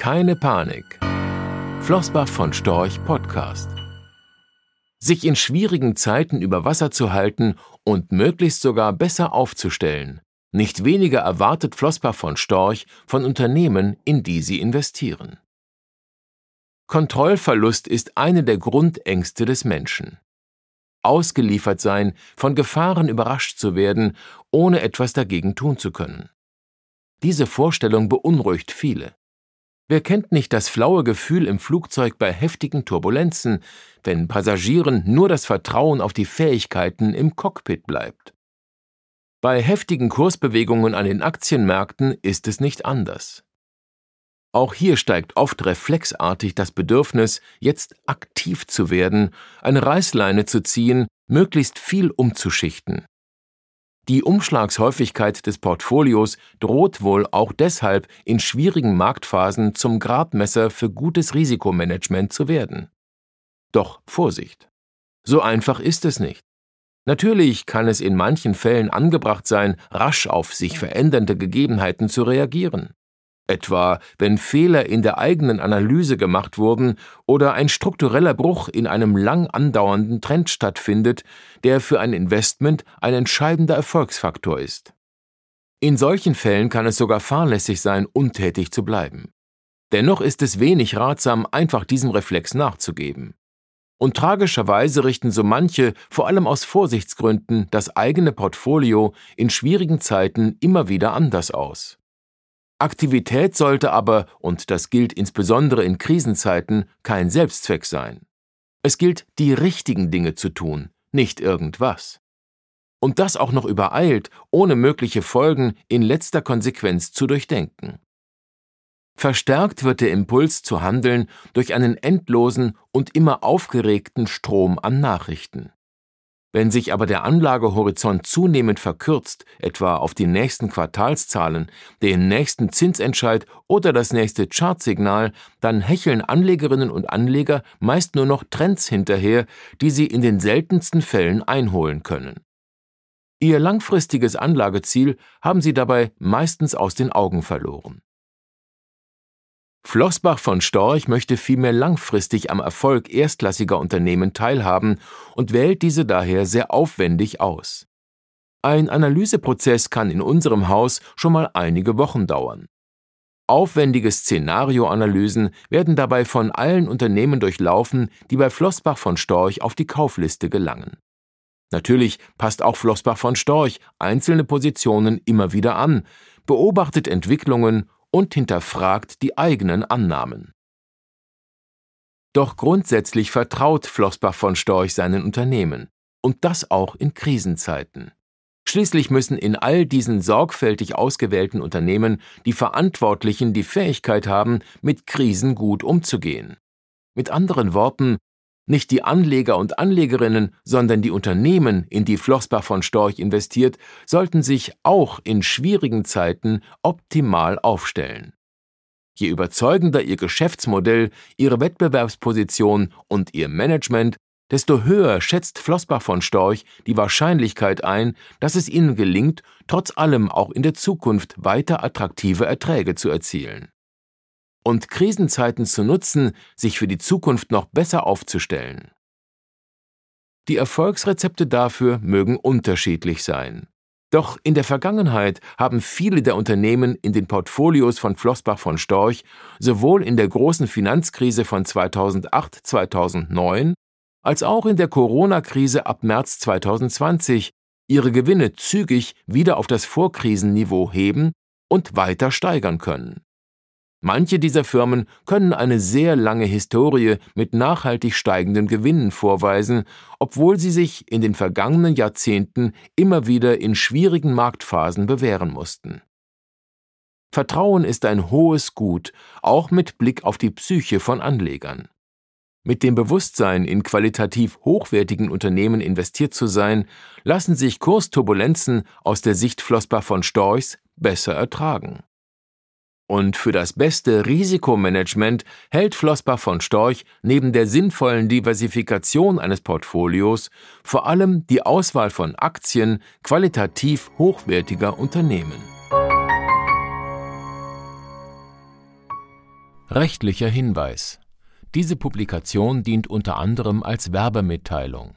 keine Panik. Flossbach von Storch Podcast. Sich in schwierigen Zeiten über Wasser zu halten und möglichst sogar besser aufzustellen. Nicht weniger erwartet Flossbach von Storch von Unternehmen, in die sie investieren. Kontrollverlust ist eine der Grundängste des Menschen. Ausgeliefert sein, von Gefahren überrascht zu werden, ohne etwas dagegen tun zu können. Diese Vorstellung beunruhigt viele. Wer kennt nicht das flaue Gefühl im Flugzeug bei heftigen Turbulenzen, wenn Passagieren nur das Vertrauen auf die Fähigkeiten im Cockpit bleibt? Bei heftigen Kursbewegungen an den Aktienmärkten ist es nicht anders. Auch hier steigt oft reflexartig das Bedürfnis, jetzt aktiv zu werden, eine Reißleine zu ziehen, möglichst viel umzuschichten. Die Umschlagshäufigkeit des Portfolios droht wohl auch deshalb in schwierigen Marktphasen zum Gradmesser für gutes Risikomanagement zu werden. Doch Vorsicht. So einfach ist es nicht. Natürlich kann es in manchen Fällen angebracht sein, rasch auf sich verändernde Gegebenheiten zu reagieren etwa wenn Fehler in der eigenen Analyse gemacht wurden oder ein struktureller Bruch in einem lang andauernden Trend stattfindet, der für ein Investment ein entscheidender Erfolgsfaktor ist. In solchen Fällen kann es sogar fahrlässig sein, untätig zu bleiben. Dennoch ist es wenig ratsam, einfach diesem Reflex nachzugeben. Und tragischerweise richten so manche, vor allem aus Vorsichtsgründen, das eigene Portfolio in schwierigen Zeiten immer wieder anders aus. Aktivität sollte aber, und das gilt insbesondere in Krisenzeiten, kein Selbstzweck sein. Es gilt, die richtigen Dinge zu tun, nicht irgendwas. Und das auch noch übereilt, ohne mögliche Folgen in letzter Konsequenz zu durchdenken. Verstärkt wird der Impuls zu handeln durch einen endlosen und immer aufgeregten Strom an Nachrichten. Wenn sich aber der Anlagehorizont zunehmend verkürzt, etwa auf die nächsten Quartalszahlen, den nächsten Zinsentscheid oder das nächste Chartsignal, dann hecheln Anlegerinnen und Anleger meist nur noch Trends hinterher, die sie in den seltensten Fällen einholen können. Ihr langfristiges Anlageziel haben sie dabei meistens aus den Augen verloren. Flossbach von Storch möchte vielmehr langfristig am Erfolg erstklassiger Unternehmen teilhaben und wählt diese daher sehr aufwendig aus. Ein Analyseprozess kann in unserem Haus schon mal einige Wochen dauern. Aufwendige Szenarioanalysen werden dabei von allen Unternehmen durchlaufen, die bei Flossbach von Storch auf die Kaufliste gelangen. Natürlich passt auch Flossbach von Storch einzelne Positionen immer wieder an, beobachtet Entwicklungen und hinterfragt die eigenen Annahmen. Doch grundsätzlich vertraut Flossbach von Storch seinen Unternehmen, und das auch in Krisenzeiten. Schließlich müssen in all diesen sorgfältig ausgewählten Unternehmen die Verantwortlichen die Fähigkeit haben, mit Krisen gut umzugehen. Mit anderen Worten, nicht die Anleger und Anlegerinnen, sondern die Unternehmen, in die Flossbach von Storch investiert, sollten sich auch in schwierigen Zeiten optimal aufstellen. Je überzeugender ihr Geschäftsmodell, ihre Wettbewerbsposition und ihr Management, desto höher schätzt Flossbach von Storch die Wahrscheinlichkeit ein, dass es ihnen gelingt, trotz allem auch in der Zukunft weiter attraktive Erträge zu erzielen und Krisenzeiten zu nutzen, sich für die Zukunft noch besser aufzustellen. Die Erfolgsrezepte dafür mögen unterschiedlich sein. Doch in der Vergangenheit haben viele der Unternehmen in den Portfolios von Flossbach von Storch sowohl in der großen Finanzkrise von 2008-2009 als auch in der Corona-Krise ab März 2020 ihre Gewinne zügig wieder auf das Vorkrisenniveau heben und weiter steigern können. Manche dieser Firmen können eine sehr lange Historie mit nachhaltig steigenden Gewinnen vorweisen, obwohl sie sich in den vergangenen Jahrzehnten immer wieder in schwierigen Marktphasen bewähren mussten. Vertrauen ist ein hohes Gut, auch mit Blick auf die Psyche von Anlegern. Mit dem Bewusstsein, in qualitativ hochwertigen Unternehmen investiert zu sein, lassen sich Kursturbulenzen aus der Sicht Flossbach von Storchs besser ertragen. Und für das beste Risikomanagement hält Flossbach von Storch neben der sinnvollen Diversifikation eines Portfolios vor allem die Auswahl von Aktien qualitativ hochwertiger Unternehmen. Rechtlicher Hinweis Diese Publikation dient unter anderem als Werbemitteilung.